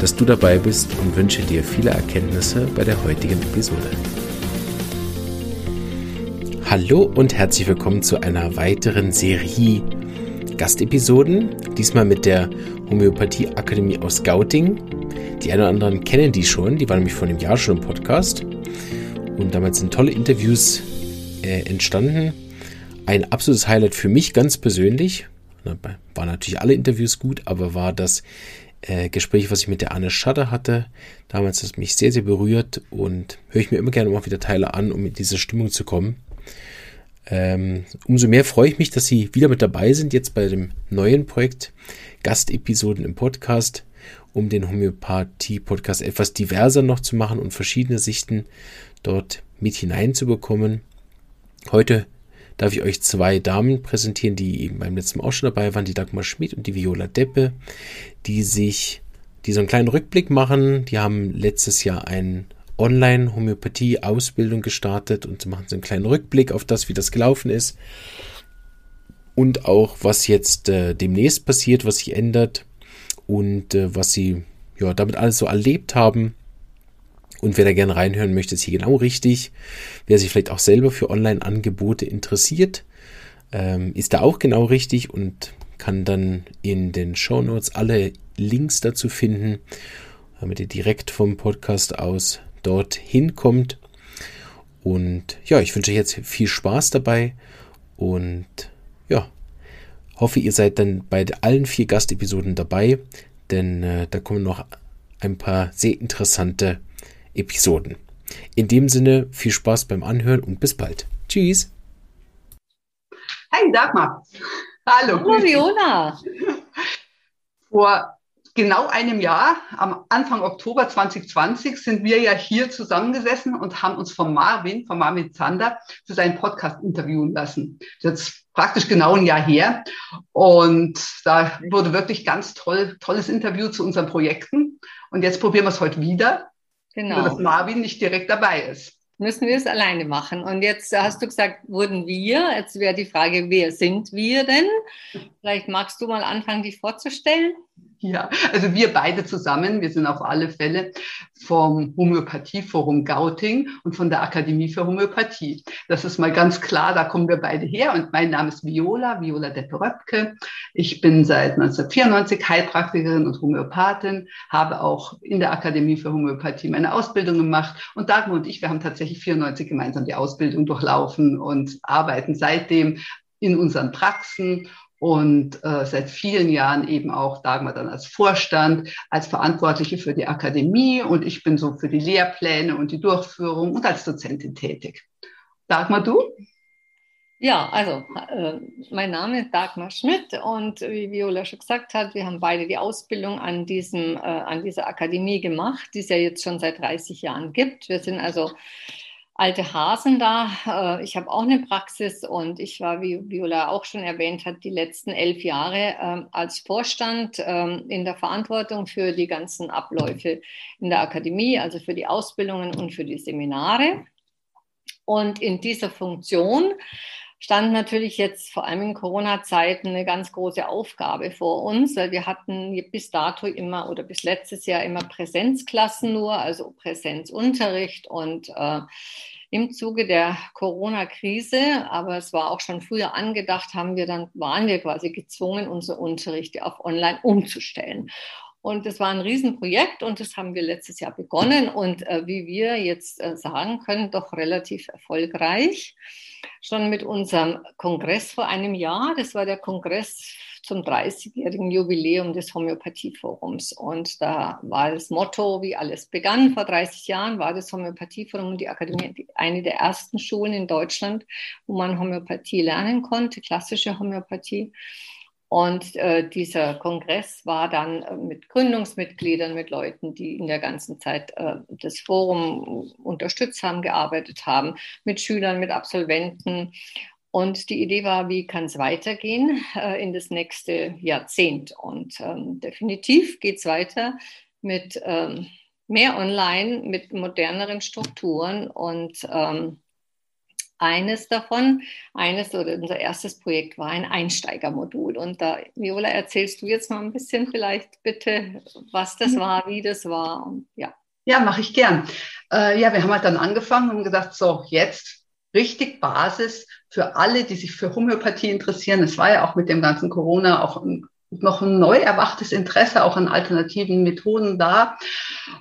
dass du dabei bist und wünsche dir viele Erkenntnisse bei der heutigen Episode. Hallo und herzlich willkommen zu einer weiteren Serie Gastepisoden, diesmal mit der Homöopathie Akademie aus Gauting. Die einen oder anderen kennen die schon, die waren nämlich vor einem Jahr schon im Podcast. Und damals sind tolle Interviews äh, entstanden. Ein absolutes Highlight für mich ganz persönlich. Waren natürlich alle Interviews gut, aber war das äh, Gespräch, was ich mit der Anne Schatter hatte. Damals hat es mich sehr, sehr berührt und höre ich mir immer gerne mal wieder Teile an, um in diese Stimmung zu kommen. Ähm, umso mehr freue ich mich, dass Sie wieder mit dabei sind, jetzt bei dem neuen Projekt Gastepisoden im Podcast, um den Homöopathie-Podcast etwas diverser noch zu machen und verschiedene Sichten dort mit hineinzubekommen. Heute darf ich euch zwei Damen präsentieren, die eben beim letzten Mal auch schon dabei waren, die Dagmar Schmidt und die Viola Deppe, die sich, die so einen kleinen Rückblick machen. Die haben letztes Jahr ein Online-Homöopathie-Ausbildung gestartet und machen so einen kleinen Rückblick auf das, wie das gelaufen ist. Und auch, was jetzt äh, demnächst passiert, was sich ändert und äh, was sie ja damit alles so erlebt haben. Und wer da gerne reinhören möchte, ist hier genau richtig. Wer sich vielleicht auch selber für Online-Angebote interessiert, ähm, ist da auch genau richtig und kann dann in den Show Notes alle Links dazu finden, damit ihr direkt vom Podcast aus dorthin kommt. Und ja, ich wünsche euch jetzt viel Spaß dabei und ja, hoffe, ihr seid dann bei allen vier Gastepisoden dabei, denn äh, da kommen noch ein paar sehr interessante Episoden. In dem Sinne, viel Spaß beim Anhören und bis bald. Tschüss. Hey Dagmar. Hallo. Hallo Viola. Vor genau einem Jahr, am Anfang Oktober 2020, sind wir ja hier zusammengesessen und haben uns von Marvin, von Marvin Zander, für seinen Podcast interviewen lassen. Das ist praktisch genau ein Jahr her. Und da wurde wirklich ganz toll, tolles Interview zu unseren Projekten. Und jetzt probieren wir es heute wieder. Genau. Dass Marvin nicht direkt dabei ist. Müssen wir es alleine machen. Und jetzt hast du gesagt, wurden wir. Jetzt wäre die Frage, wer sind wir denn? Vielleicht magst du mal anfangen, dich vorzustellen. Ja, also wir beide zusammen, wir sind auf alle Fälle vom Homöopathieforum Gauting und von der Akademie für Homöopathie. Das ist mal ganz klar, da kommen wir beide her und mein Name ist Viola, Viola Deppe-Röpke. Ich bin seit 1994 Heilpraktikerin und Homöopathin, habe auch in der Akademie für Homöopathie meine Ausbildung gemacht und Dagmar und ich, wir haben tatsächlich 94 gemeinsam die Ausbildung durchlaufen und arbeiten seitdem in unseren Praxen und äh, seit vielen Jahren eben auch Dagmar dann als Vorstand, als Verantwortliche für die Akademie und ich bin so für die Lehrpläne und die Durchführung und als Dozentin tätig. Dagmar, du? Ja, also äh, mein Name ist Dagmar Schmidt und wie Viola schon gesagt hat, wir haben beide die Ausbildung an, diesem, äh, an dieser Akademie gemacht, die es ja jetzt schon seit 30 Jahren gibt. Wir sind also alte Hasen da. Äh, ich habe auch eine Praxis und ich war, wie Viola auch schon erwähnt hat, die letzten elf Jahre ähm, als Vorstand ähm, in der Verantwortung für die ganzen Abläufe in der Akademie, also für die Ausbildungen und für die Seminare. Und in dieser Funktion stand natürlich jetzt vor allem in Corona-Zeiten eine ganz große Aufgabe vor uns, weil wir hatten bis dato immer oder bis letztes Jahr immer Präsenzklassen nur, also Präsenzunterricht und äh, im Zuge der Corona-Krise, aber es war auch schon früher angedacht, haben wir dann, waren wir quasi gezwungen, unsere Unterrichte auf online umzustellen. Und das war ein Riesenprojekt und das haben wir letztes Jahr begonnen und äh, wie wir jetzt äh, sagen können, doch relativ erfolgreich schon mit unserem Kongress vor einem Jahr. Das war der Kongress zum 30-jährigen Jubiläum des Homöopathieforums. Und da war das Motto, wie alles begann vor 30 Jahren, war das Homöopathieforum und die Akademie eine der ersten Schulen in Deutschland, wo man Homöopathie lernen konnte, klassische Homöopathie. Und äh, dieser Kongress war dann äh, mit Gründungsmitgliedern, mit Leuten, die in der ganzen Zeit äh, das Forum unterstützt haben, gearbeitet haben, mit Schülern, mit Absolventen. Und die Idee war, wie kann es weitergehen äh, in das nächste Jahrzehnt? Und ähm, definitiv geht es weiter mit ähm, mehr Online, mit moderneren Strukturen und ähm, eines davon, eines oder unser erstes Projekt war ein Einsteigermodul. Und da, Viola, erzählst du jetzt mal ein bisschen vielleicht bitte, was das war, wie das war. Und, ja. Ja, mache ich gern. Äh, ja, wir haben halt dann angefangen und gesagt, so, jetzt richtig Basis für alle, die sich für Homöopathie interessieren. Es war ja auch mit dem ganzen Corona auch ein, noch ein neu erwachtes Interesse auch an alternativen Methoden da.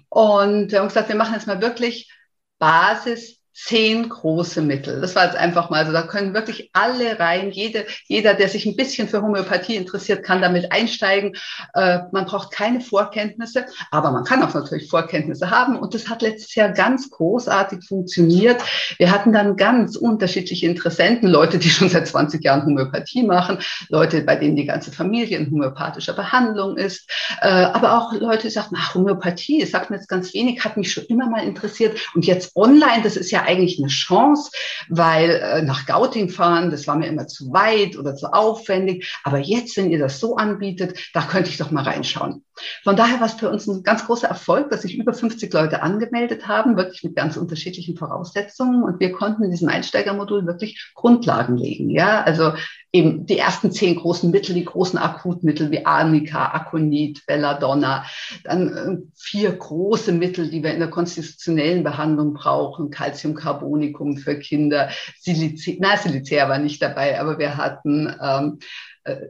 Und wir haben gesagt, wir machen jetzt mal wirklich Basis zehn große Mittel. Das war jetzt einfach mal so. Da können wirklich alle rein. Jede, jeder, der sich ein bisschen für Homöopathie interessiert, kann damit einsteigen. Äh, man braucht keine Vorkenntnisse, aber man kann auch natürlich Vorkenntnisse haben. Und das hat letztes Jahr ganz großartig funktioniert. Wir hatten dann ganz unterschiedliche Interessenten, Leute, die schon seit 20 Jahren Homöopathie machen, Leute, bei denen die ganze Familie in homöopathischer Behandlung ist, äh, aber auch Leute, die sagen, ach, Homöopathie, sagt mir jetzt ganz wenig, hat mich schon immer mal interessiert. Und jetzt online, das ist ja eigentlich eine Chance, weil äh, nach Gauting fahren, das war mir immer zu weit oder zu aufwendig. Aber jetzt, wenn ihr das so anbietet, da könnte ich doch mal reinschauen. Von daher war es für uns ein ganz großer Erfolg, dass sich über 50 Leute angemeldet haben, wirklich mit ganz unterschiedlichen Voraussetzungen. Und wir konnten in diesem Einsteigermodul wirklich Grundlagen legen. Ja, also eben die ersten zehn großen Mittel, die großen Akutmittel wie Arnika, Aconit, Belladonna, dann äh, vier große Mittel, die wir in der konstitutionellen Behandlung brauchen, Calciumcarbonicum für Kinder, Silicea, na, Silicea war nicht dabei, aber wir hatten ähm, äh,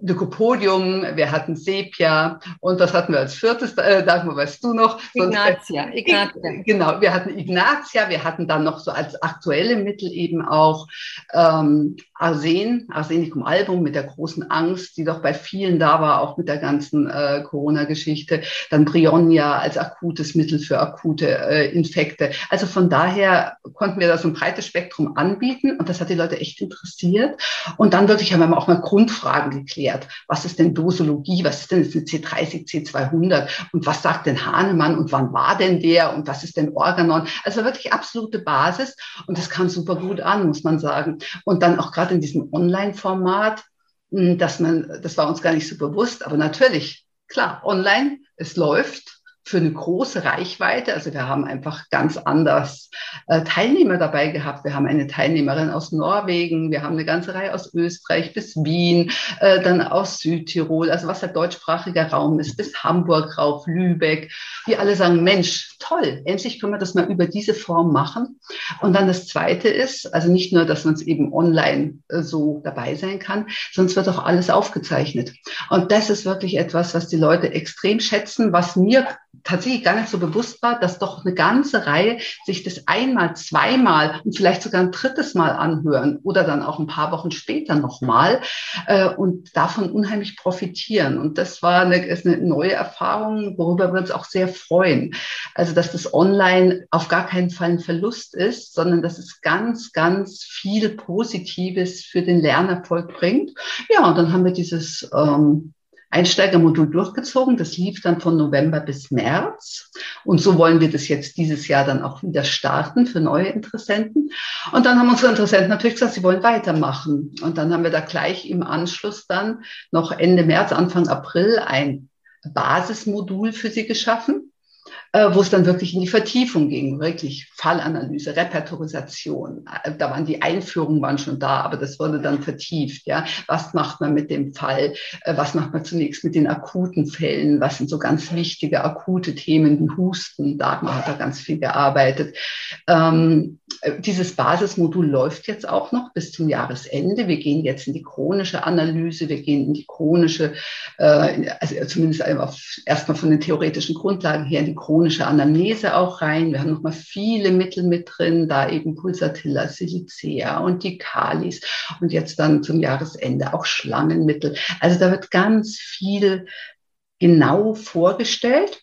Lycopodium, wir hatten Sepia und was hatten wir als viertes? Äh, Dagmar, weißt du noch? Ignatia, Sonst, Ignatia. Genau, wir hatten Ignatia, wir hatten dann noch so als aktuelle Mittel eben auch ähm, Arsen, Arsenicum album mit der großen Angst, die doch bei vielen da war, auch mit der ganzen äh, Corona-Geschichte. Dann Brionia als akutes Mittel für akute äh, Infekte. Also von daher konnten wir da so ein breites Spektrum anbieten und das hat die Leute echt interessiert. Und dann wirklich haben wir auch mal Grundfragen geklärt. Was ist denn Dosologie? Was ist denn jetzt eine C30, C200? Und was sagt denn Hahnemann? Und wann war denn der? Und was ist denn Organon? Also wirklich absolute Basis. Und das kam super gut an, muss man sagen. Und dann auch gerade in diesem Online-Format, hm, dass man, das war uns gar nicht so bewusst, aber natürlich, klar, online, es läuft für eine große Reichweite. Also wir haben einfach ganz anders äh, Teilnehmer dabei gehabt. Wir haben eine Teilnehmerin aus Norwegen, wir haben eine ganze Reihe aus Österreich bis Wien, äh, dann aus Südtirol, also was der deutschsprachige Raum ist, bis Hamburg rauf, Lübeck, die alle sagen, Mensch, toll, endlich können wir das mal über diese Form machen. Und dann das Zweite ist, also nicht nur, dass man es eben online äh, so dabei sein kann, sonst wird auch alles aufgezeichnet. Und das ist wirklich etwas, was die Leute extrem schätzen, was mir tatsächlich gar nicht so bewusst war, dass doch eine ganze Reihe sich das einmal, zweimal und vielleicht sogar ein drittes Mal anhören oder dann auch ein paar Wochen später nochmal äh, und davon unheimlich profitieren. Und das war eine, ist eine neue Erfahrung, worüber wir uns auch sehr freuen. Also, dass das Online auf gar keinen Fall ein Verlust ist, sondern dass es ganz, ganz viel Positives für den Lernerfolg bringt. Ja, und dann haben wir dieses ähm, Einsteigermodul durchgezogen. Das lief dann von November bis März. Und so wollen wir das jetzt dieses Jahr dann auch wieder starten für neue Interessenten. Und dann haben unsere Interessenten natürlich gesagt, sie wollen weitermachen. Und dann haben wir da gleich im Anschluss dann noch Ende März, Anfang April ein Basismodul für sie geschaffen wo es dann wirklich in die Vertiefung ging, wirklich Fallanalyse, Repertorisation. Äh, da waren die Einführungen waren schon da, aber das wurde dann vertieft. Ja, was macht man mit dem Fall? Äh, was macht man zunächst mit den akuten Fällen? Was sind so ganz wichtige akute Themen wie Husten? Dagmar hat da ganz viel gearbeitet. Ähm, dieses Basismodul läuft jetzt auch noch bis zum Jahresende. Wir gehen jetzt in die chronische Analyse, wir gehen in die chronische, äh, also zumindest erstmal von den theoretischen Grundlagen her in die chronische Anamnese auch rein. Wir haben nochmal viele Mittel mit drin, da eben Pulsatilla, Silicea und die Kalis und jetzt dann zum Jahresende auch Schlangenmittel. Also da wird ganz viel genau vorgestellt.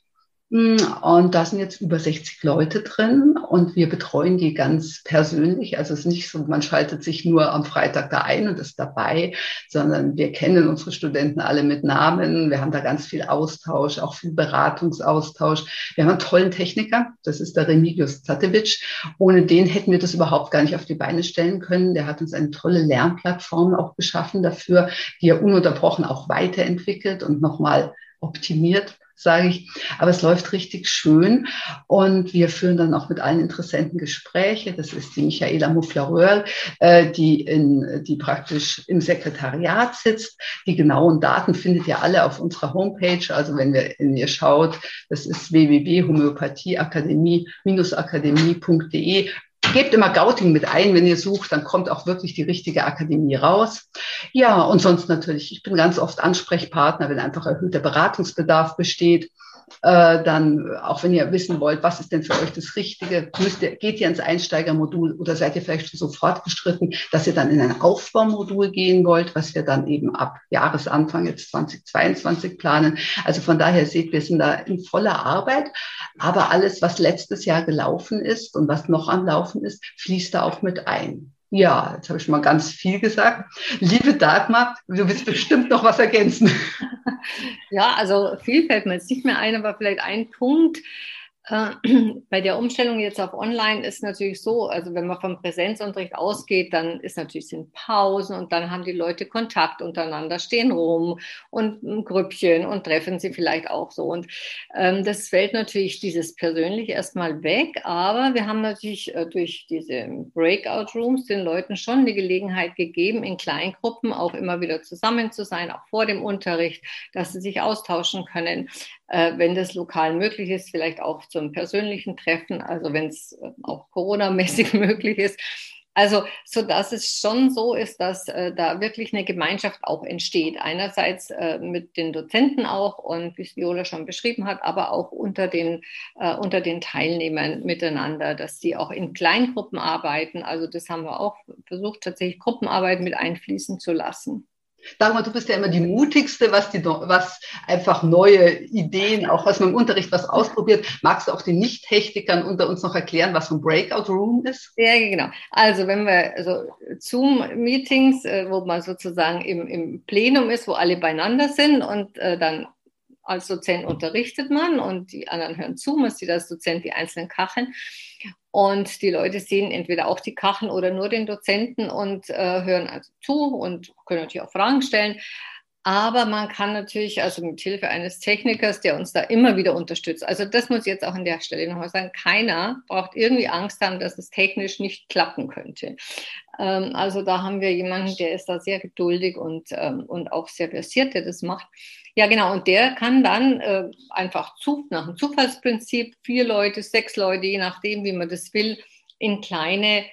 Und da sind jetzt über 60 Leute drin und wir betreuen die ganz persönlich. Also es ist nicht so, man schaltet sich nur am Freitag da ein und ist dabei, sondern wir kennen unsere Studenten alle mit Namen. Wir haben da ganz viel Austausch, auch viel Beratungsaustausch. Wir haben einen tollen Techniker, das ist der Remigius Zatewitsch. Ohne den hätten wir das überhaupt gar nicht auf die Beine stellen können. Der hat uns eine tolle Lernplattform auch geschaffen dafür, die er ununterbrochen auch weiterentwickelt und nochmal optimiert sage ich. Aber es läuft richtig schön und wir führen dann auch mit allen Interessenten Gespräche. Das ist die Michaela Mouflareur, äh, die, in, die praktisch im Sekretariat sitzt. Die genauen Daten findet ihr alle auf unserer Homepage. Also wenn, wir, wenn ihr schaut, das ist www.homöopathieakademie-akademie.de gebt immer Gauting mit ein, wenn ihr sucht, dann kommt auch wirklich die richtige Akademie raus. Ja, und sonst natürlich, ich bin ganz oft Ansprechpartner, wenn einfach erhöhter Beratungsbedarf besteht äh, dann, auch wenn ihr wissen wollt, was ist denn für euch das Richtige, müsst ihr, geht ihr ins Einsteigermodul oder seid ihr vielleicht schon so fortgeschritten, dass ihr dann in ein Aufbaumodul gehen wollt, was wir dann eben ab Jahresanfang jetzt 2022 planen. Also von daher seht, wir sind da in voller Arbeit, aber alles, was letztes Jahr gelaufen ist und was noch am Laufen ist, fließt da auch mit ein. Ja, jetzt habe ich schon mal ganz viel gesagt. Liebe Dagmar, du willst bestimmt noch was ergänzen. Ja, also viel fällt mir jetzt nicht mehr ein, aber vielleicht ein Punkt, bei der Umstellung jetzt auf Online ist natürlich so, also wenn man vom Präsenzunterricht ausgeht, dann ist natürlich sind Pausen und dann haben die Leute Kontakt untereinander, stehen rum und ein Grüppchen und treffen sie vielleicht auch so. Und ähm, das fällt natürlich dieses persönlich erstmal weg, aber wir haben natürlich äh, durch diese Breakout Rooms den Leuten schon die Gelegenheit gegeben, in Kleingruppen auch immer wieder zusammen zu sein, auch vor dem Unterricht, dass sie sich austauschen können äh, wenn das lokal möglich ist, vielleicht auch zum persönlichen Treffen, also wenn es äh, auch Corona-mäßig möglich ist. Also, so dass es schon so ist, dass äh, da wirklich eine Gemeinschaft auch entsteht. Einerseits äh, mit den Dozenten auch und wie es Viola schon beschrieben hat, aber auch unter den, äh, unter den Teilnehmern miteinander, dass sie auch in Kleingruppen arbeiten. Also, das haben wir auch versucht, tatsächlich Gruppenarbeit mit einfließen zu lassen. Dagmar, du bist ja immer die mutigste, was, die, was einfach neue Ideen, auch was man im Unterricht was ausprobiert. Magst du auch den Nicht-Hechtikern unter uns noch erklären, was so ein Breakout Room ist? Ja, genau. Also wenn wir also Zoom-Meetings, äh, wo man sozusagen im, im Plenum ist, wo alle beieinander sind und äh, dann als Dozent unterrichtet man und die anderen hören zu, man sieht als Dozent die einzelnen Kacheln. Und die Leute sehen entweder auch die Kacheln oder nur den Dozenten und äh, hören also zu und können natürlich auch Fragen stellen. Aber man kann natürlich, also mit Hilfe eines Technikers, der uns da immer wieder unterstützt. Also das muss ich jetzt auch an der Stelle nochmal sagen. Keiner braucht irgendwie Angst haben, dass es technisch nicht klappen könnte. Ähm, also da haben wir jemanden, der ist da sehr geduldig und, ähm, und auch sehr versiert, der das macht. Ja, genau. Und der kann dann äh, einfach zu, nach dem Zufallsprinzip vier Leute, sechs Leute, je nachdem, wie man das will, in kleine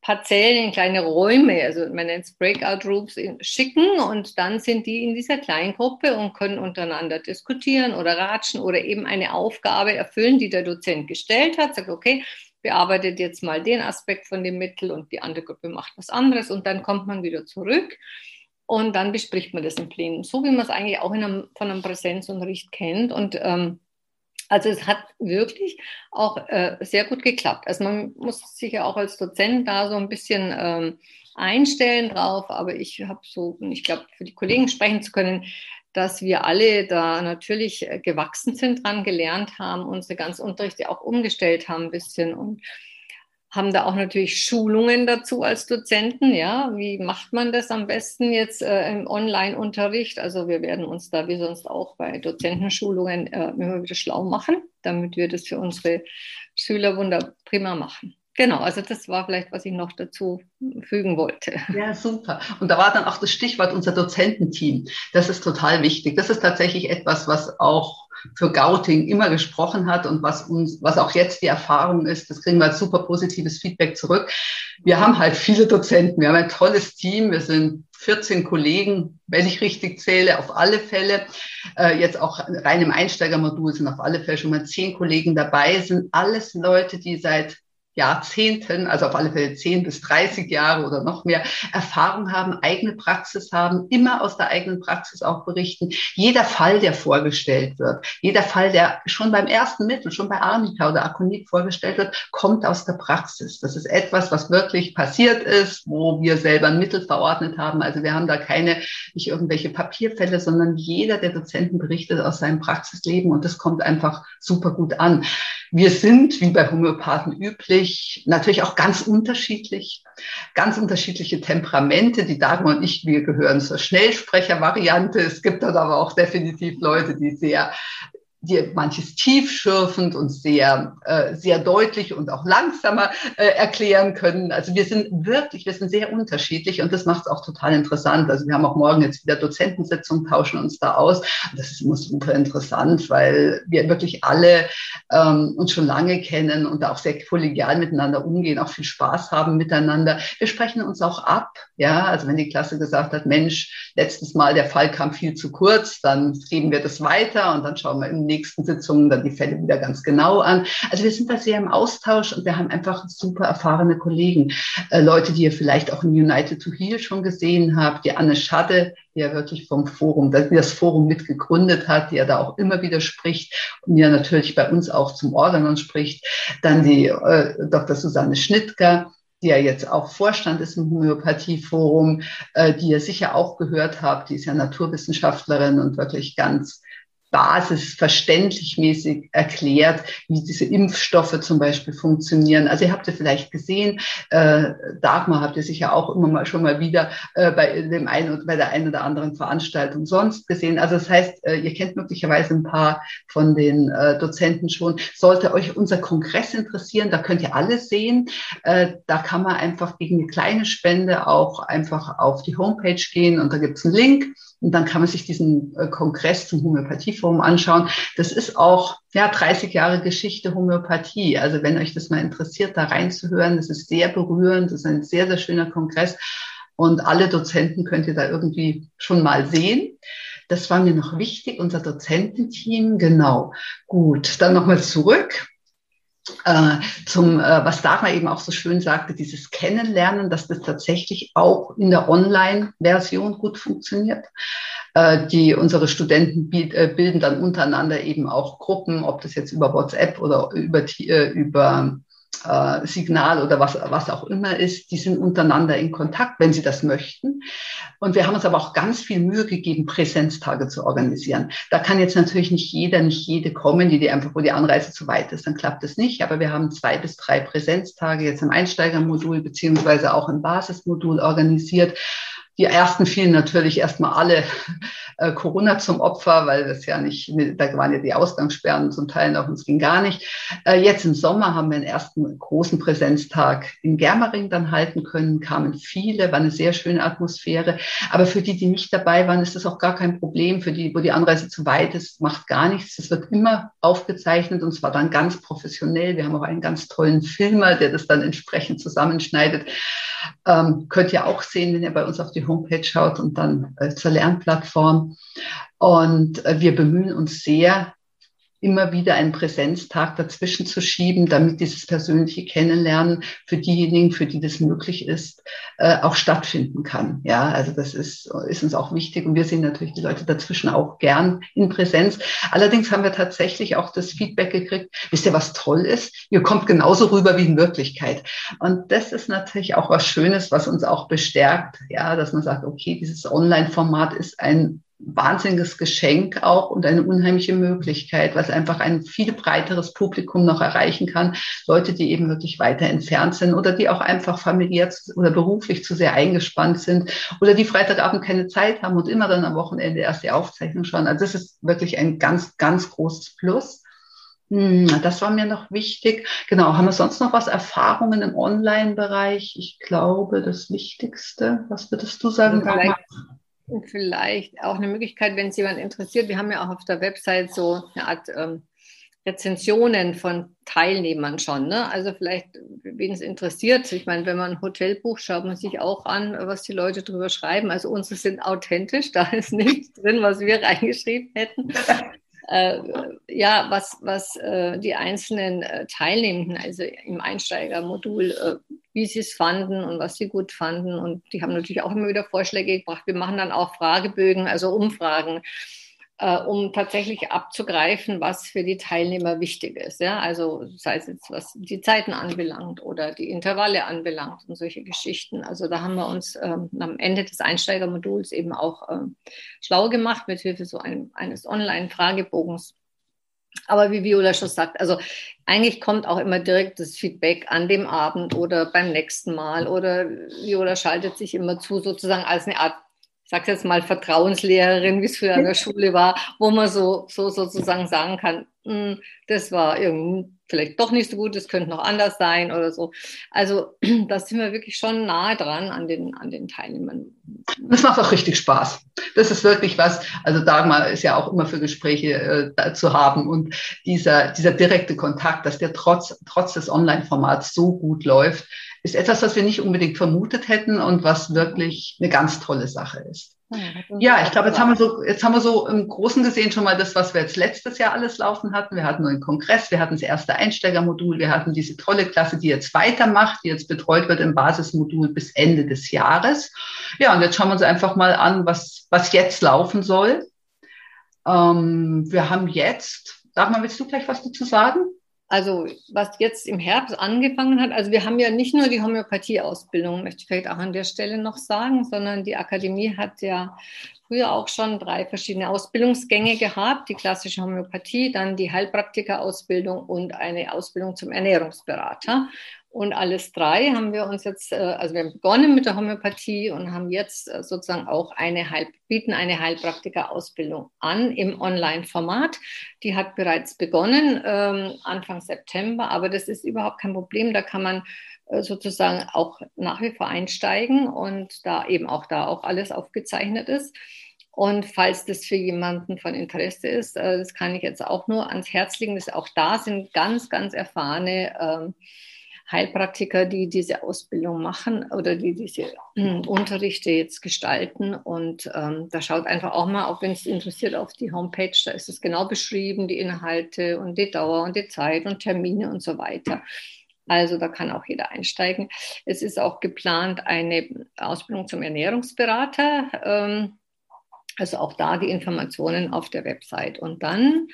Parzellen, in kleine Räume, also man nennt es Breakout Rooms, schicken. Und dann sind die in dieser kleinen Gruppe und können untereinander diskutieren oder ratschen oder eben eine Aufgabe erfüllen, die der Dozent gestellt hat, sagt, okay, bearbeitet jetzt mal den Aspekt von dem Mittel und die andere Gruppe macht was anderes. Und dann kommt man wieder zurück und dann bespricht man das im Plenum, so wie man es eigentlich auch einem, von einem Präsenzunterricht kennt. Und ähm, also es hat wirklich auch äh, sehr gut geklappt. Also man muss sich ja auch als Dozent da so ein bisschen ähm, einstellen drauf, aber ich habe so, ich glaube, für die Kollegen sprechen zu können, dass wir alle da natürlich äh, gewachsen sind, dran gelernt haben, unsere ganzen Unterrichte auch umgestellt haben ein bisschen. Und haben da auch natürlich Schulungen dazu als Dozenten. Ja, wie macht man das am besten jetzt äh, im Online-Unterricht? Also wir werden uns da wie sonst auch bei Dozentenschulungen äh, immer wieder schlau machen, damit wir das für unsere Schüler wunder prima machen. Genau, also das war vielleicht, was ich noch dazu fügen wollte. Ja, super. Und da war dann auch das Stichwort unser Dozententeam. Das ist total wichtig. Das ist tatsächlich etwas, was auch für Gauting immer gesprochen hat und was uns, was auch jetzt die Erfahrung ist, das kriegen wir als super positives Feedback zurück. Wir haben halt viele Dozenten, wir haben ein tolles Team, wir sind 14 Kollegen, wenn ich richtig zähle, auf alle Fälle. Äh, jetzt auch rein im Einsteigermodul sind auf alle Fälle schon mal zehn Kollegen dabei, sind alles Leute, die seit Jahrzehnten, also auf alle Fälle 10 bis 30 Jahre oder noch mehr Erfahrung haben, eigene Praxis haben, immer aus der eigenen Praxis auch berichten. Jeder Fall, der vorgestellt wird, jeder Fall, der schon beim ersten Mittel, schon bei Arnika oder Akonit vorgestellt wird, kommt aus der Praxis. Das ist etwas, was wirklich passiert ist, wo wir selber ein Mittel verordnet haben. Also wir haben da keine, nicht irgendwelche Papierfälle, sondern jeder der Dozenten berichtet aus seinem Praxisleben und das kommt einfach super gut an. Wir sind, wie bei Homöopathen üblich, natürlich auch ganz unterschiedlich, ganz unterschiedliche Temperamente. Die Dagmar und ich, wir gehören zur Schnellsprecher-Variante. Es gibt dann aber auch definitiv Leute, die sehr die manches tiefschürfend und sehr, äh, sehr deutlich und auch langsamer äh, erklären können. Also wir sind wirklich, wir sind sehr unterschiedlich und das macht es auch total interessant. Also wir haben auch morgen jetzt wieder Dozentensitzung, tauschen uns da aus. Das ist immer super interessant, weil wir wirklich alle ähm, uns schon lange kennen und auch sehr kollegial miteinander umgehen, auch viel Spaß haben miteinander. Wir sprechen uns auch ab. Ja, also wenn die Klasse gesagt hat, Mensch, letztes Mal der Fall kam viel zu kurz, dann geben wir das weiter und dann schauen wir im nächsten Sitzungen dann die Fälle wieder ganz genau an. Also wir sind da sehr im Austausch und wir haben einfach super erfahrene Kollegen. Äh, Leute, die ihr vielleicht auch in United to Heal schon gesehen habt, die Anne Schadde, die ja wirklich vom Forum, die das Forum mitgegründet hat, die ja da auch immer wieder spricht und ja natürlich bei uns auch zum Organon spricht. Dann die äh, Dr. Susanne Schnittger, die ja jetzt auch Vorstand ist im Homöopathieforum, äh, die ihr sicher auch gehört habt, die ist ja Naturwissenschaftlerin und wirklich ganz basisverständlich mäßig erklärt, wie diese Impfstoffe zum Beispiel funktionieren. Also ihr habt ja vielleicht gesehen, äh, Dagmar habt ihr sicher auch immer mal schon mal wieder äh, bei dem einen oder bei der einen oder anderen Veranstaltung sonst gesehen. Also das heißt, äh, ihr kennt möglicherweise ein paar von den äh, Dozenten schon. Sollte euch unser Kongress interessieren, da könnt ihr alles sehen. Äh, da kann man einfach gegen eine kleine Spende auch einfach auf die Homepage gehen und da gibt es einen Link und dann kann man sich diesen äh, Kongress zum Homöopathieforum anschauen. Das ist auch ja 30 Jahre Geschichte Homöopathie. Also wenn euch das mal interessiert, da reinzuhören, das ist sehr berührend. Das ist ein sehr, sehr schöner Kongress. Und alle Dozenten könnt ihr da irgendwie schon mal sehen. Das war mir noch wichtig, unser Dozententeam. Genau. Gut, dann nochmal zurück äh, zum, äh, was Dagmar eben auch so schön sagte, dieses Kennenlernen, dass das tatsächlich auch in der Online-Version gut funktioniert. Äh, die unsere Studenten äh, bilden dann untereinander eben auch Gruppen, ob das jetzt über WhatsApp oder über, äh, über äh, Signal oder was, was auch immer ist, die sind untereinander in Kontakt, wenn sie das möchten. Und wir haben uns aber auch ganz viel Mühe gegeben, Präsenztage zu organisieren. Da kann jetzt natürlich nicht jeder, nicht jede kommen, die, die einfach, wo die Anreise zu weit ist, dann klappt es nicht. Aber wir haben zwei bis drei Präsenztage jetzt im Einsteigermodul beziehungsweise auch im Basismodul organisiert die ersten fielen natürlich erstmal alle äh, Corona zum Opfer, weil das ja nicht, da waren ja die Ausgangssperren zum Teil noch, uns ging gar nicht. Äh, jetzt im Sommer haben wir den ersten großen Präsenztag in Germering dann halten können, kamen viele, war eine sehr schöne Atmosphäre. Aber für die, die nicht dabei waren, ist das auch gar kein Problem. Für die, wo die Anreise zu weit ist, macht gar nichts. Es wird immer aufgezeichnet und zwar dann ganz professionell. Wir haben auch einen ganz tollen Filmer, der das dann entsprechend zusammenschneidet. Ähm, könnt ihr auch sehen, wenn ihr bei uns auf die Homepage schaut und dann äh, zur Lernplattform. Und äh, wir bemühen uns sehr, immer wieder einen Präsenztag dazwischen zu schieben, damit dieses persönliche Kennenlernen für diejenigen, für die das möglich ist, äh, auch stattfinden kann. Ja, also das ist, ist uns auch wichtig und wir sehen natürlich die Leute dazwischen auch gern in Präsenz. Allerdings haben wir tatsächlich auch das Feedback gekriegt, wisst ihr, was toll ist? Ihr kommt genauso rüber wie in Wirklichkeit. Und das ist natürlich auch was Schönes, was uns auch bestärkt, ja, dass man sagt, okay, dieses Online-Format ist ein wahnsinniges Geschenk auch und eine unheimliche Möglichkeit, was einfach ein viel breiteres Publikum noch erreichen kann. Leute, die eben wirklich weiter entfernt sind oder die auch einfach familiär oder beruflich zu sehr eingespannt sind oder die Freitagabend keine Zeit haben und immer dann am Wochenende erst die Aufzeichnung schauen. Also das ist wirklich ein ganz, ganz großes Plus. Hm, das war mir noch wichtig. Genau, haben wir sonst noch was? Erfahrungen im Online-Bereich? Ich glaube, das Wichtigste. Was würdest du sagen? Vielleicht, vielleicht auch eine Möglichkeit, wenn es jemand interessiert. Wir haben ja auch auf der Website so eine Art ähm, Rezensionen von Teilnehmern schon. Ne? Also vielleicht, wen es interessiert. Ich meine, wenn man ein Hotel bucht, schaut man sich auch an, was die Leute drüber schreiben. Also unsere sind authentisch, da ist nichts drin, was wir reingeschrieben hätten. Äh, ja, was, was äh, die einzelnen äh, Teilnehmenden, also im Einsteigermodul, äh, wie sie es fanden und was sie gut fanden. Und die haben natürlich auch immer wieder Vorschläge gebracht. Wir machen dann auch Fragebögen, also Umfragen äh, um tatsächlich abzugreifen, was für die Teilnehmer wichtig ist. Ja? Also sei es jetzt, was die Zeiten anbelangt oder die Intervalle anbelangt und solche Geschichten. Also da haben wir uns ähm, am Ende des Einsteigermoduls eben auch ähm, schlau gemacht mit Hilfe so einem, eines Online-Fragebogens. Aber wie Viola schon sagt, also eigentlich kommt auch immer direkt das Feedback an dem Abend oder beim nächsten Mal oder Viola schaltet sich immer zu, sozusagen als eine Art ich sage jetzt mal Vertrauenslehrerin, wie es früher in der Schule war, wo man so, so sozusagen sagen kann, das war irgendwie vielleicht doch nicht so gut, das könnte noch anders sein oder so. Also da sind wir wirklich schon nahe dran an den, an den Teilnehmern. Das macht auch richtig Spaß. Das ist wirklich was, also Dagmar ist ja auch immer für Gespräche äh, zu haben und dieser, dieser direkte Kontakt, dass der trotz, trotz des Online-Formats so gut läuft, ist etwas, was wir nicht unbedingt vermutet hätten und was wirklich eine ganz tolle Sache ist. Ja, ich glaube, jetzt haben wir so, jetzt haben wir so im Großen gesehen schon mal das, was wir jetzt letztes Jahr alles laufen hatten. Wir hatten einen Kongress, wir hatten das erste Einsteigermodul, wir hatten diese tolle Klasse, die jetzt weitermacht, die jetzt betreut wird im Basismodul bis Ende des Jahres. Ja, und jetzt schauen wir uns einfach mal an, was, was jetzt laufen soll. Ähm, wir haben jetzt, sag mal, willst du gleich was dazu sagen? Also was jetzt im Herbst angefangen hat, also wir haben ja nicht nur die Homöopathie-Ausbildung, möchte ich vielleicht auch an der Stelle noch sagen, sondern die Akademie hat ja früher auch schon drei verschiedene Ausbildungsgänge gehabt, die klassische Homöopathie, dann die Heilpraktika-Ausbildung und eine Ausbildung zum Ernährungsberater. Und alles drei haben wir uns jetzt, äh, also wir haben begonnen mit der Homöopathie und haben jetzt äh, sozusagen auch eine Heil, bieten eine Heilpraktiker-Ausbildung an im Online-Format. Die hat bereits begonnen ähm, Anfang September, aber das ist überhaupt kein Problem. Da kann man äh, sozusagen auch nach wie vor einsteigen und da eben auch da auch alles aufgezeichnet ist. Und falls das für jemanden von Interesse ist, das kann ich jetzt auch nur ans Herz legen, dass auch da sind ganz, ganz erfahrene ähm, Heilpraktiker, die diese Ausbildung machen oder die diese äh, Unterrichte jetzt gestalten. Und ähm, da schaut einfach auch mal, auch wenn es interessiert, auf die Homepage. Da ist es genau beschrieben, die Inhalte und die Dauer und die Zeit und Termine und so weiter. Also da kann auch jeder einsteigen. Es ist auch geplant eine Ausbildung zum Ernährungsberater. Ähm, also auch da die Informationen auf der Website. Und dann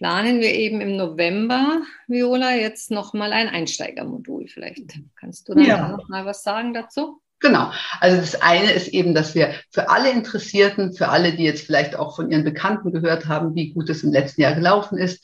planen wir eben im November, Viola, jetzt nochmal ein Einsteigermodul. Vielleicht kannst du da ja. noch mal was sagen dazu? Genau. Also das eine ist eben, dass wir für alle Interessierten, für alle, die jetzt vielleicht auch von ihren Bekannten gehört haben, wie gut es im letzten Jahr gelaufen ist,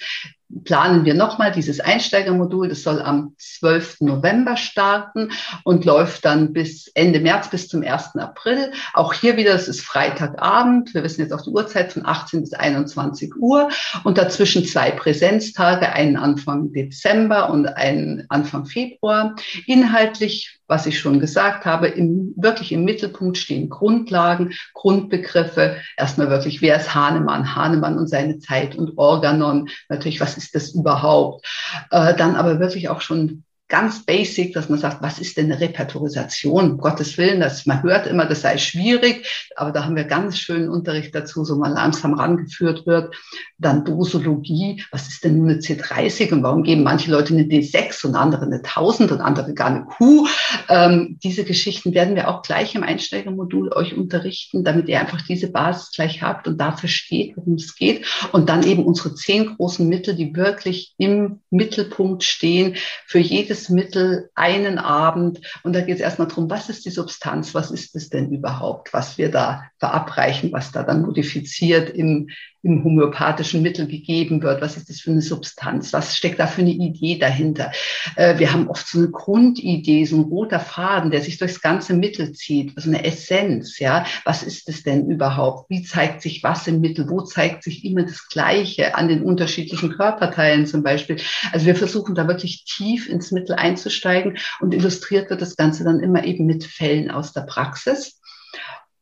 planen wir nochmal dieses Einsteigermodul. Das soll am 12. November starten und läuft dann bis Ende März, bis zum 1. April. Auch hier wieder, es ist Freitagabend. Wir wissen jetzt auch die Uhrzeit von 18 bis 21 Uhr und dazwischen zwei Präsenztage, einen Anfang Dezember und einen Anfang Februar. Inhaltlich, was ich schon gesagt habe, im, wirklich im Mittelpunkt stehen Grundlagen, Grundbegriffe. Erstmal wirklich, wer ist Hahnemann? Hahnemann und seine Zeit und Organon. Natürlich, was ist das überhaupt? Äh, dann aber wirklich auch schon ganz basic, dass man sagt, was ist denn eine Repertorisation? Um Gottes Willen, dass man hört immer, das sei schwierig, aber da haben wir ganz schönen Unterricht dazu, so mal langsam rangeführt wird. Dann Dosologie, was ist denn eine C30 und warum geben manche Leute eine D6 und andere eine 1000 und andere gar eine Q? Ähm, diese Geschichten werden wir auch gleich im Einsteigermodul euch unterrichten, damit ihr einfach diese Basis gleich habt und da versteht, worum es geht. Und dann eben unsere zehn großen Mittel, die wirklich im Mittelpunkt stehen für jedes jedes Mittel einen Abend. Und da geht es erstmal darum, was ist die Substanz, was ist es denn überhaupt, was wir da verabreichen, was da dann modifiziert im, im homöopathischen Mittel gegeben wird. Was ist das für eine Substanz? Was steckt da für eine Idee dahinter? Äh, wir haben oft so eine Grundidee, so ein roter Faden, der sich durchs ganze Mittel zieht, so eine Essenz. Ja, was ist es denn überhaupt? Wie zeigt sich was im Mittel? Wo zeigt sich immer das Gleiche an den unterschiedlichen Körperteilen zum Beispiel? Also wir versuchen da wirklich tief ins Mittel einzusteigen und illustriert wird das Ganze dann immer eben mit Fällen aus der Praxis.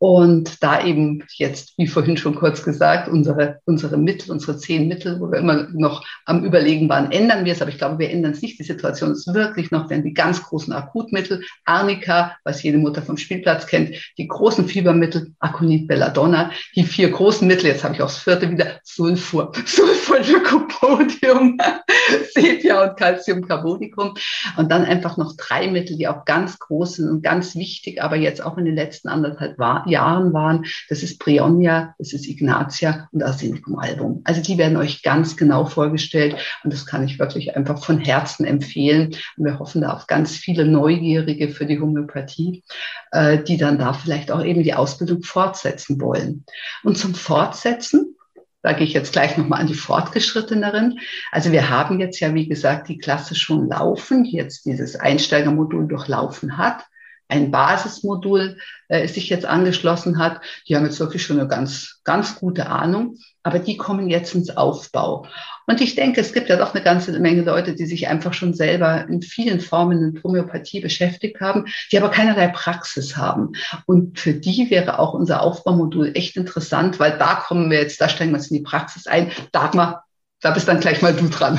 Und da eben jetzt, wie vorhin schon kurz gesagt, unsere, unsere Mittel, unsere zehn Mittel, wo wir immer noch am Überlegen waren, ändern wir es. Aber ich glaube, wir ändern es nicht. Die Situation ist wirklich noch, denn die ganz großen Akutmittel, Arnika, was jede Mutter vom Spielplatz kennt, die großen Fiebermittel, Aconit, Belladonna, die vier großen Mittel, jetzt habe ich auch das vierte wieder, Sulfur, Sulfur, Lycopodium, Sepia und Calciumcarbonicum. Und dann einfach noch drei Mittel, die auch ganz groß sind und ganz wichtig, aber jetzt auch in den letzten anderthalb Jahren Jahren waren. Das ist Brionia, das ist Ignatia und Arsenicum album. Also die werden euch ganz genau vorgestellt und das kann ich wirklich einfach von Herzen empfehlen. Und wir hoffen da auf ganz viele Neugierige für die Homöopathie, äh, die dann da vielleicht auch eben die Ausbildung fortsetzen wollen. Und zum Fortsetzen da gehe ich jetzt gleich nochmal an die Fortgeschritteneren. Also wir haben jetzt ja, wie gesagt, die Klasse schon laufen, die jetzt dieses Einsteigermodul durchlaufen hat ein Basismodul äh, sich jetzt angeschlossen hat. Die haben jetzt wirklich schon eine ganz, ganz gute Ahnung, aber die kommen jetzt ins Aufbau. Und ich denke, es gibt ja doch eine ganze Menge Leute, die sich einfach schon selber in vielen Formen mit Homöopathie beschäftigt haben, die aber keinerlei Praxis haben. Und für die wäre auch unser Aufbaumodul echt interessant, weil da kommen wir jetzt, da steigen wir uns in die Praxis ein. Dagmar, da bist dann gleich mal du dran.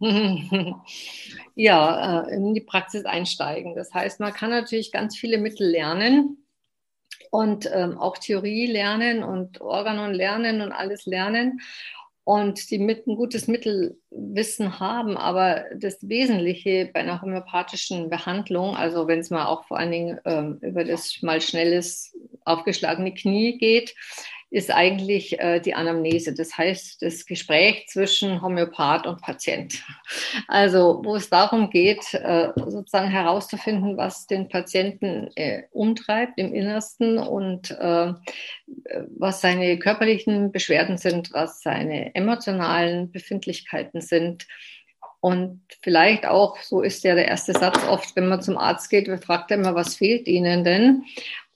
ja, äh, in die Praxis einsteigen. Das heißt, man kann natürlich ganz viele Mittel lernen und ähm, auch Theorie lernen und Organon lernen und alles lernen und die mit ein gutes Mittelwissen haben. Aber das Wesentliche bei einer homöopathischen Behandlung, also wenn es mal auch vor allen Dingen ähm, über das mal schnelles aufgeschlagene Knie geht, ist eigentlich äh, die Anamnese. Das heißt, das Gespräch zwischen Homöopath und Patient. Also, wo es darum geht, äh, sozusagen herauszufinden, was den Patienten äh, umtreibt im Innersten und was seine körperlichen Beschwerden sind, was seine emotionalen Befindlichkeiten sind. Und vielleicht auch, so ist ja der erste Satz oft, wenn man zum Arzt geht, fragt er immer, was fehlt Ihnen denn?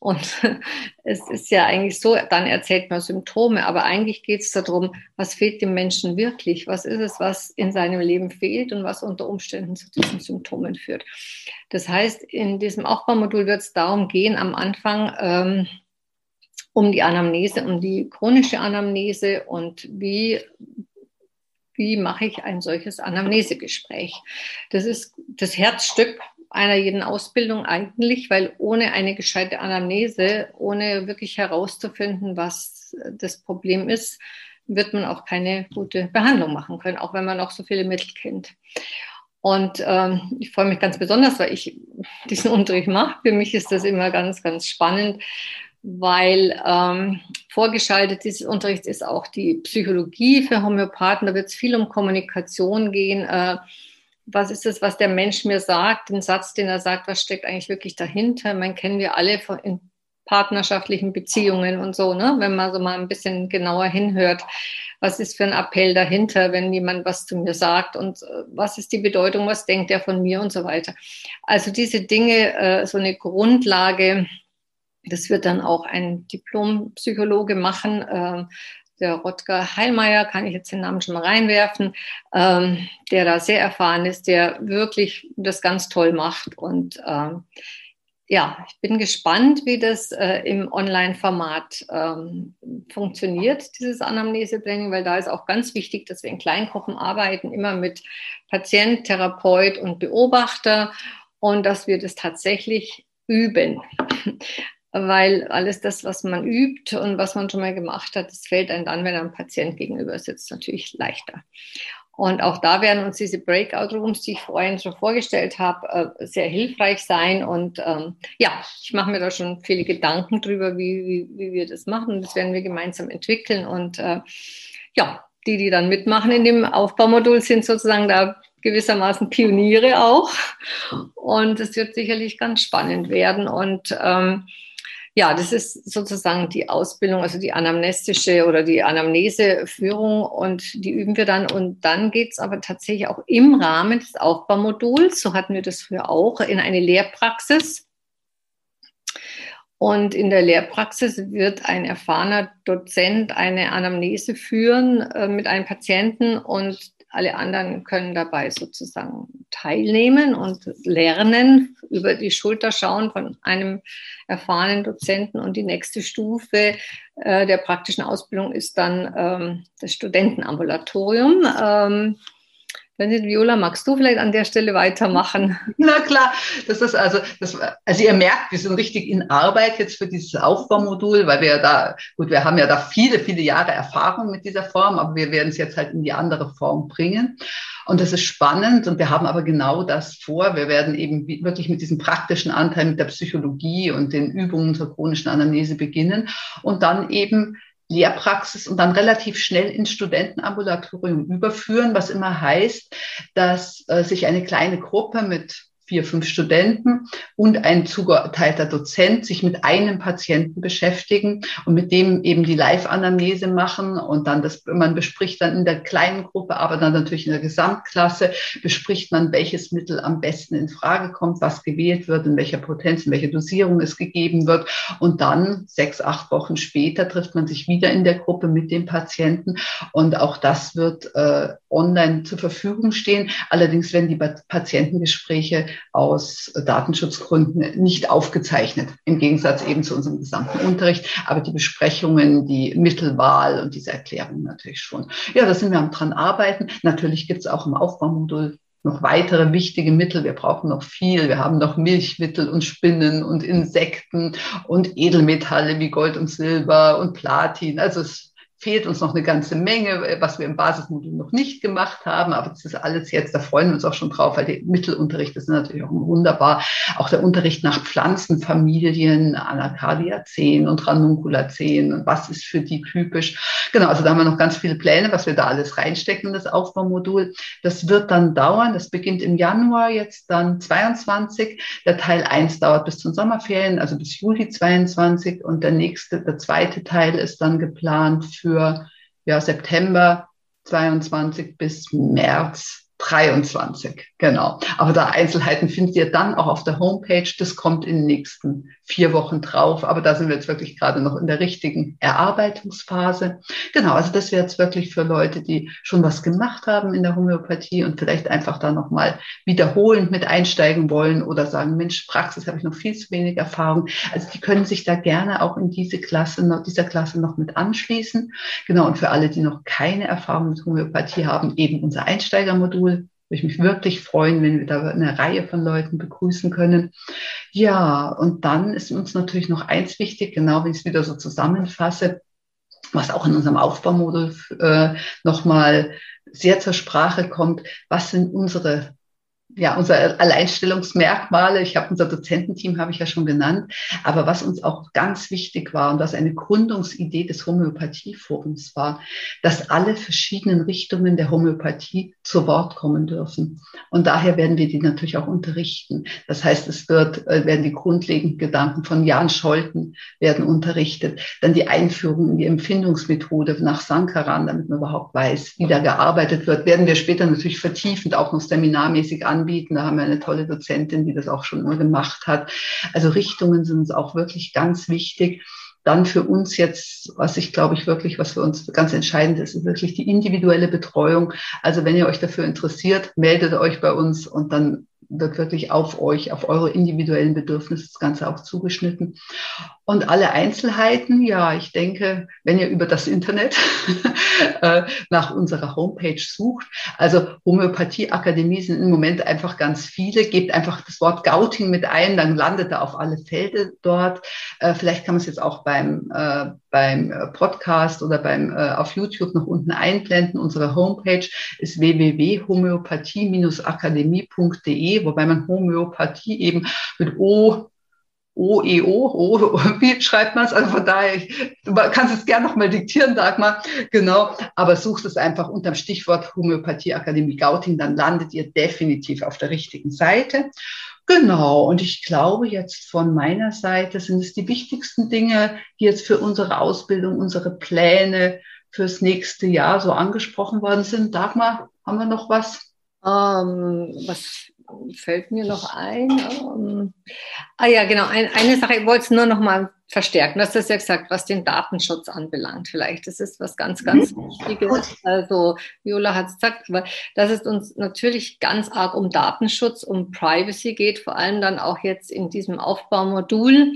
Und es ist ja eigentlich so, dann erzählt man Symptome, aber eigentlich geht es darum, was fehlt dem Menschen wirklich? Was ist es, was in seinem Leben fehlt und was unter Umständen zu diesen Symptomen führt? Das heißt, in diesem Aufbaumodul wird es darum gehen, am Anfang ähm, um die Anamnese, um die chronische Anamnese und wie wie mache ich ein solches Anamnesegespräch? Das ist das Herzstück einer jeden Ausbildung eigentlich, weil ohne eine gescheite Anamnese, ohne wirklich herauszufinden, was das Problem ist, wird man auch keine gute Behandlung machen können, auch wenn man noch so viele Mittel kennt. Und ähm, ich freue mich ganz besonders, weil ich diesen Unterricht mache. Für mich ist das immer ganz, ganz spannend, weil ähm, vorgeschaltet dieses Unterrichts ist auch die Psychologie für Homöopathen. Da wird es viel um Kommunikation gehen. Äh, was ist es, was der Mensch mir sagt, den Satz, den er sagt, was steckt eigentlich wirklich dahinter? Man kennen wir alle in partnerschaftlichen Beziehungen und so, ne? wenn man so mal ein bisschen genauer hinhört, was ist für ein Appell dahinter, wenn jemand was zu mir sagt und äh, was ist die Bedeutung, was denkt er von mir und so weiter. Also diese Dinge, äh, so eine Grundlage, das wird dann auch ein Diplompsychologe machen, äh, der Rotger Heilmeier, kann ich jetzt den Namen schon mal reinwerfen, ähm, der da sehr erfahren ist, der wirklich das ganz toll macht. Und ähm, ja, ich bin gespannt, wie das äh, im Online-Format ähm, funktioniert, dieses Anamnese-Training, weil da ist auch ganz wichtig, dass wir in Kleingruppen arbeiten, immer mit Patient, Therapeut und Beobachter und dass wir das tatsächlich üben weil alles das, was man übt und was man schon mal gemacht hat, das fällt einem dann, wenn ein Patient gegenüber sitzt, natürlich leichter. Und auch da werden uns diese Breakout-Rooms, die ich vorhin schon vorgestellt habe, äh, sehr hilfreich sein. Und ähm, ja, ich mache mir da schon viele Gedanken drüber, wie, wie, wie wir das machen. Das werden wir gemeinsam entwickeln. Und äh, ja, die, die dann mitmachen in dem Aufbaumodul, sind sozusagen da gewissermaßen Pioniere auch. Und es wird sicherlich ganz spannend werden. Und ähm, ja, das ist sozusagen die Ausbildung, also die anamnestische oder die Anamneseführung und die üben wir dann. Und dann geht es aber tatsächlich auch im Rahmen des Aufbaumoduls, so hatten wir das früher auch, in eine Lehrpraxis. Und in der Lehrpraxis wird ein erfahrener Dozent eine Anamnese führen äh, mit einem Patienten und alle anderen können dabei sozusagen teilnehmen und lernen, über die Schulter schauen von einem erfahrenen Dozenten. Und die nächste Stufe äh, der praktischen Ausbildung ist dann ähm, das Studentenambulatorium. Ähm, Viola, magst du vielleicht an der Stelle weitermachen? Na klar, das ist also, das, also ihr merkt, wir sind richtig in Arbeit jetzt für dieses Aufbaumodul, weil wir ja da, gut, wir haben ja da viele, viele Jahre Erfahrung mit dieser Form, aber wir werden es jetzt halt in die andere Form bringen. Und das ist spannend und wir haben aber genau das vor. Wir werden eben wirklich mit diesem praktischen Anteil mit der Psychologie und den Übungen zur chronischen Anamnese beginnen und dann eben Lehrpraxis und dann relativ schnell ins Studentenambulatorium überführen, was immer heißt, dass äh, sich eine kleine Gruppe mit vier, fünf Studenten und ein zugeteilter Dozent sich mit einem Patienten beschäftigen und mit dem eben die Live-Anamnese machen und dann das, man bespricht dann in der kleinen Gruppe, aber dann natürlich in der Gesamtklasse, bespricht man, welches Mittel am besten in Frage kommt, was gewählt wird, in welcher Potenz, in welcher Dosierung es gegeben wird. Und dann, sechs, acht Wochen später, trifft man sich wieder in der Gruppe mit dem Patienten und auch das wird äh, online zur Verfügung stehen. Allerdings werden die Patientengespräche aus Datenschutzgründen nicht aufgezeichnet, im Gegensatz eben zu unserem gesamten Unterricht. Aber die Besprechungen, die Mittelwahl und diese Erklärungen natürlich schon. Ja, da sind wir am dran arbeiten. Natürlich gibt es auch im Aufbaumodul noch weitere wichtige Mittel. Wir brauchen noch viel. Wir haben noch Milchmittel und Spinnen und Insekten und Edelmetalle wie Gold und Silber und Platin. Also es fehlt uns noch eine ganze Menge, äh, was wir im Basismodul noch nicht gemacht haben. Aber das ist alles jetzt, da freuen wir uns auch schon drauf, weil die Mittelunterrichte sind natürlich auch wunderbar. Auch der Unterricht nach Pflanzenfamilien, Anacardiaceen und Ranunculaceen und was ist für die typisch. Genau, also da haben wir noch ganz viele Pläne, was wir da alles reinstecken in das Aufbaumodul. Das wird dann dauern. Das beginnt im Januar jetzt dann 22. Der Teil 1 dauert bis zum Sommerferien, also bis Juli 22. Und der nächste, der zweite Teil ist dann geplant für für ja, September 22 bis März 23, genau. Aber da Einzelheiten findet ihr dann auch auf der Homepage. Das kommt in den nächsten vier Wochen drauf. Aber da sind wir jetzt wirklich gerade noch in der richtigen Erarbeitungsphase. Genau, also das wäre jetzt wirklich für Leute, die schon was gemacht haben in der Homöopathie und vielleicht einfach da nochmal wiederholend mit einsteigen wollen oder sagen, Mensch, Praxis habe ich noch viel zu wenig Erfahrung. Also die können sich da gerne auch in diese Klasse, dieser Klasse noch mit anschließen. Genau, und für alle, die noch keine Erfahrung mit Homöopathie haben, eben unser Einsteigermodul würde ich mich wirklich freuen, wenn wir da eine Reihe von Leuten begrüßen können. Ja, und dann ist uns natürlich noch eins wichtig, genau wie ich es wieder so zusammenfasse, was auch in unserem Aufbaumodul äh, nochmal sehr zur Sprache kommt. Was sind unsere ja, unsere Alleinstellungsmerkmale, ich habe unser Dozententeam, habe ich ja schon genannt, aber was uns auch ganz wichtig war und was eine Gründungsidee des Homöopathieforums war, dass alle verschiedenen Richtungen der Homöopathie zu Wort kommen dürfen. Und daher werden wir die natürlich auch unterrichten. Das heißt, es wird, äh, werden die grundlegenden Gedanken von Jan Scholten werden unterrichtet, dann die Einführung in die Empfindungsmethode nach Sankaran, damit man überhaupt weiß, wie da gearbeitet wird, werden wir später natürlich vertiefend auch noch seminarmäßig an anbieten. Da haben wir eine tolle Dozentin, die das auch schon immer gemacht hat. Also Richtungen sind uns auch wirklich ganz wichtig. Dann für uns jetzt, was ich glaube ich wirklich, was für uns ganz entscheidend ist, ist wirklich die individuelle Betreuung. Also wenn ihr euch dafür interessiert, meldet euch bei uns und dann wird wirklich auf euch, auf eure individuellen Bedürfnisse das Ganze auch zugeschnitten. Und alle Einzelheiten, ja, ich denke, wenn ihr über das Internet äh, nach unserer Homepage sucht, also Homöopathieakademie sind im Moment einfach ganz viele, gebt einfach das Wort Gauting mit ein, dann landet er auf alle Felde dort. Äh, vielleicht kann man es jetzt auch beim, äh, beim Podcast oder beim auf YouTube noch unten einblenden. Unsere Homepage ist www.homöopathie-akademie.de, wobei man Homöopathie eben mit O OEO, o, o, wie schreibt man es? Also von daher, du kannst es gerne nochmal diktieren, Dagmar, genau, aber suchst es einfach unter dem Stichwort Homöopathie Akademie Gauting, dann landet ihr definitiv auf der richtigen Seite. Genau, und ich glaube jetzt von meiner Seite sind es die wichtigsten Dinge, die jetzt für unsere Ausbildung, unsere Pläne fürs nächste Jahr so angesprochen worden sind. Dagmar, haben wir noch was? Ähm, was fällt mir noch ein. Ähm, ah ja, genau, ein, eine Sache, ich wollte es nur noch mal verstärken. Du hast das ja gesagt, was den Datenschutz anbelangt. Vielleicht das ist was ganz, ganz mhm. Wichtiges. Also Viola hat es gesagt, aber dass es uns natürlich ganz arg um Datenschutz, um Privacy geht, vor allem dann auch jetzt in diesem Aufbaumodul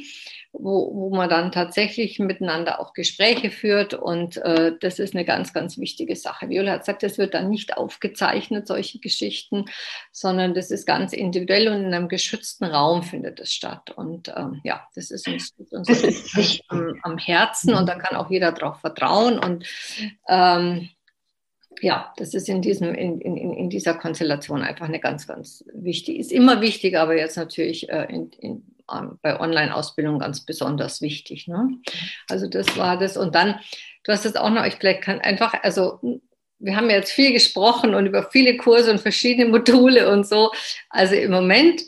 wo, wo man dann tatsächlich miteinander auch Gespräche führt. Und äh, das ist eine ganz, ganz wichtige Sache. Viola hat gesagt, das wird dann nicht aufgezeichnet, solche Geschichten, sondern das ist ganz individuell und in einem geschützten Raum findet es statt. Und ähm, ja, das ist uns, uns das ist am, am, Herzen und da kann auch jeder darauf vertrauen. Und ähm, ja, das ist in, diesem, in, in, in dieser Konstellation einfach eine ganz, ganz wichtig, ist immer wichtig, aber jetzt natürlich äh, in, in bei Online-Ausbildung ganz besonders wichtig. Ne? Also das war das. Und dann, du hast es auch noch, ich vielleicht kann einfach, also wir haben jetzt viel gesprochen und über viele Kurse und verschiedene Module und so. Also im Moment,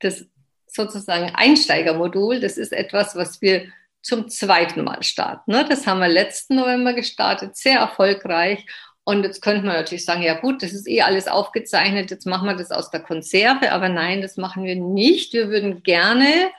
das sozusagen Einsteigermodul, das ist etwas, was wir zum zweiten Mal starten. Ne? Das haben wir letzten November gestartet, sehr erfolgreich. Und jetzt könnte man natürlich sagen, ja gut, das ist eh alles aufgezeichnet, jetzt machen wir das aus der Konserve. Aber nein, das machen wir nicht. Wir würden gerne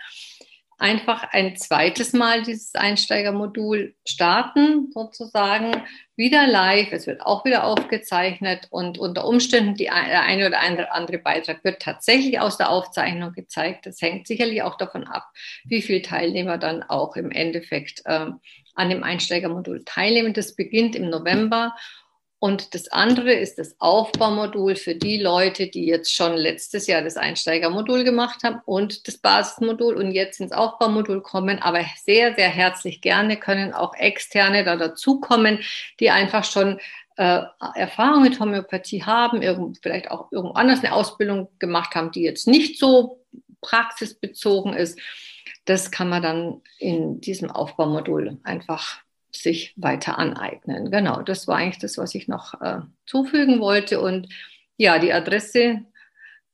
einfach ein zweites Mal dieses Einsteigermodul starten, sozusagen wieder live. Es wird auch wieder aufgezeichnet und unter Umständen die, der eine oder andere Beitrag wird tatsächlich aus der Aufzeichnung gezeigt. Das hängt sicherlich auch davon ab, wie viele Teilnehmer dann auch im Endeffekt äh, an dem Einsteigermodul teilnehmen. Das beginnt im November und das andere ist das Aufbaumodul für die Leute, die jetzt schon letztes Jahr das Einsteigermodul gemacht haben und das Basismodul und jetzt ins Aufbaumodul kommen. Aber sehr, sehr herzlich gerne können auch Externe da dazukommen, die einfach schon äh, Erfahrung mit Homöopathie haben, irgend, vielleicht auch irgendwo anders eine Ausbildung gemacht haben, die jetzt nicht so praxisbezogen ist. Das kann man dann in diesem Aufbaumodul einfach sich weiter aneignen. Genau, das war eigentlich das, was ich noch äh, zufügen wollte. Und ja, die Adresse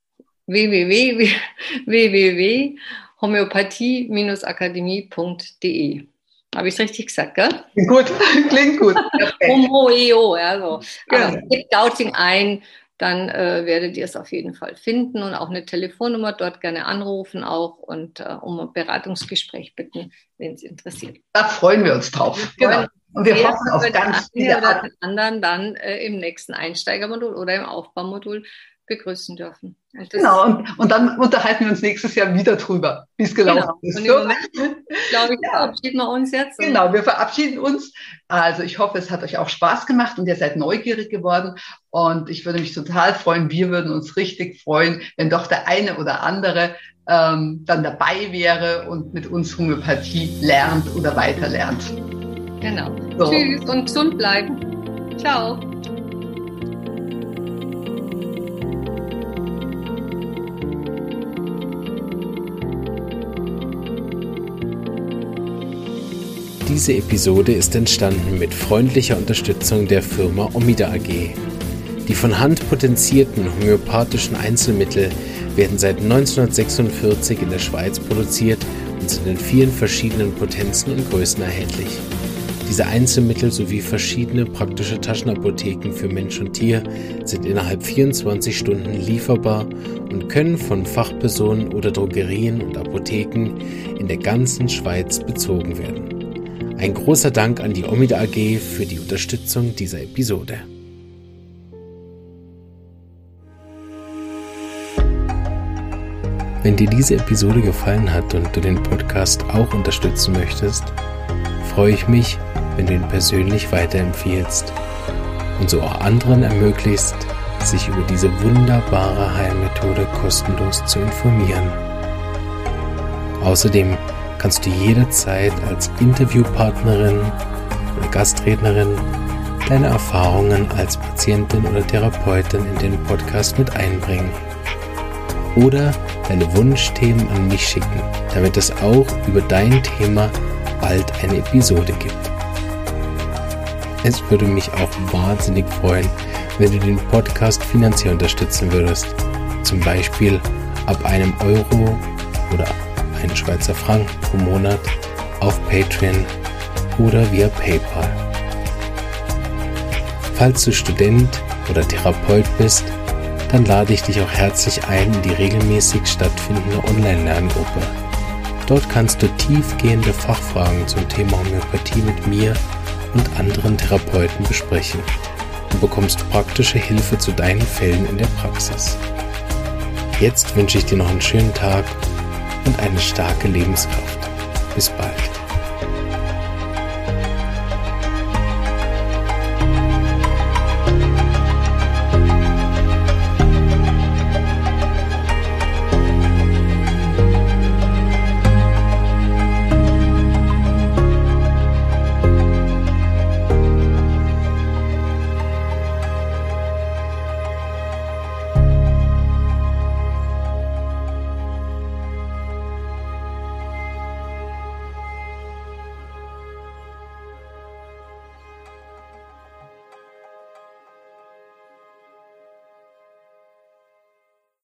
www.homöopathie-akademie.de. Habe ich es richtig gesagt, gell? Gut, klingt gut. Homo-EO, ja, so. Genau. Aber gebt Gauting ein, dann äh, werdet ihr es auf jeden Fall finden und auch eine Telefonnummer dort gerne anrufen auch und äh, um ein Beratungsgespräch bitten, wenn es interessiert. Da freuen wir uns drauf. Genau. Und wir hoffen auf ganz viele oder den anderen dann äh, im nächsten Einsteigermodul oder im Aufbaumodul begrüßen dürfen. Und genau, und, und dann unterhalten wir uns nächstes Jahr wieder drüber, wie es gelaufen genau. ist. Und im Moment, glaube ich, ja. verabschieden wir uns jetzt. Genau, wir verabschieden uns. Also ich hoffe, es hat euch auch Spaß gemacht und ihr seid neugierig geworden. Und ich würde mich total freuen, wir würden uns richtig freuen, wenn doch der eine oder andere ähm, dann dabei wäre und mit uns Homöopathie lernt oder weiter lernt. Genau. So. Tschüss und gesund bleiben. Ciao. Diese Episode ist entstanden mit freundlicher Unterstützung der Firma Omida AG. Die von Hand potenzierten homöopathischen Einzelmittel werden seit 1946 in der Schweiz produziert und sind in vielen verschiedenen Potenzen und Größen erhältlich. Diese Einzelmittel sowie verschiedene praktische Taschenapotheken für Mensch und Tier sind innerhalb 24 Stunden lieferbar und können von Fachpersonen oder Drogerien und Apotheken in der ganzen Schweiz bezogen werden. Ein großer Dank an die Omida AG für die Unterstützung dieser Episode. Wenn dir diese Episode gefallen hat und du den Podcast auch unterstützen möchtest, freue ich mich, wenn du ihn persönlich weiterempfiehlst und so auch anderen ermöglicht, sich über diese wunderbare Heilmethode kostenlos zu informieren. Außerdem kannst du jederzeit als Interviewpartnerin oder Gastrednerin deine Erfahrungen als Patientin oder Therapeutin in den Podcast mit einbringen. Oder deine Wunschthemen an mich schicken, damit es auch über dein Thema bald eine Episode gibt. Es würde mich auch wahnsinnig freuen, wenn du den Podcast finanziell unterstützen würdest. Zum Beispiel ab einem Euro oder einen Schweizer Franken pro Monat auf Patreon oder via PayPal. Falls du Student oder Therapeut bist, dann lade ich dich auch herzlich ein in die regelmäßig stattfindende Online-Lerngruppe. Dort kannst du tiefgehende Fachfragen zum Thema Homöopathie mit mir und anderen Therapeuten besprechen. Du bekommst praktische Hilfe zu deinen Fällen in der Praxis. Jetzt wünsche ich dir noch einen schönen Tag und eine starke Lebenskraft. Bis bald.